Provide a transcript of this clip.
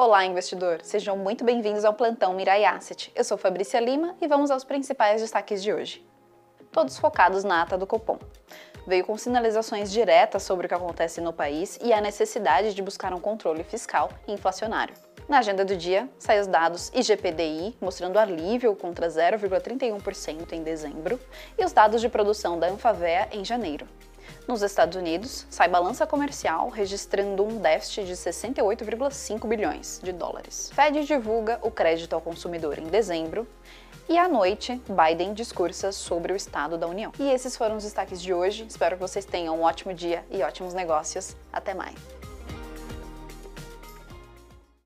Olá, investidor! Sejam muito bem-vindos ao Plantão Mirai Asset. Eu sou Fabrícia Lima e vamos aos principais destaques de hoje. Todos focados na ata do Copom. Veio com sinalizações diretas sobre o que acontece no país e a necessidade de buscar um controle fiscal e inflacionário. Na agenda do dia, saem os dados IGPDI, mostrando alívio contra 0,31% em dezembro, e os dados de produção da Anfavea em janeiro. Nos Estados Unidos, sai balança comercial registrando um déficit de 68,5 bilhões de dólares. Fed divulga o crédito ao consumidor em dezembro e à noite, Biden discursa sobre o Estado da União. E esses foram os destaques de hoje. Espero que vocês tenham um ótimo dia e ótimos negócios. Até mais!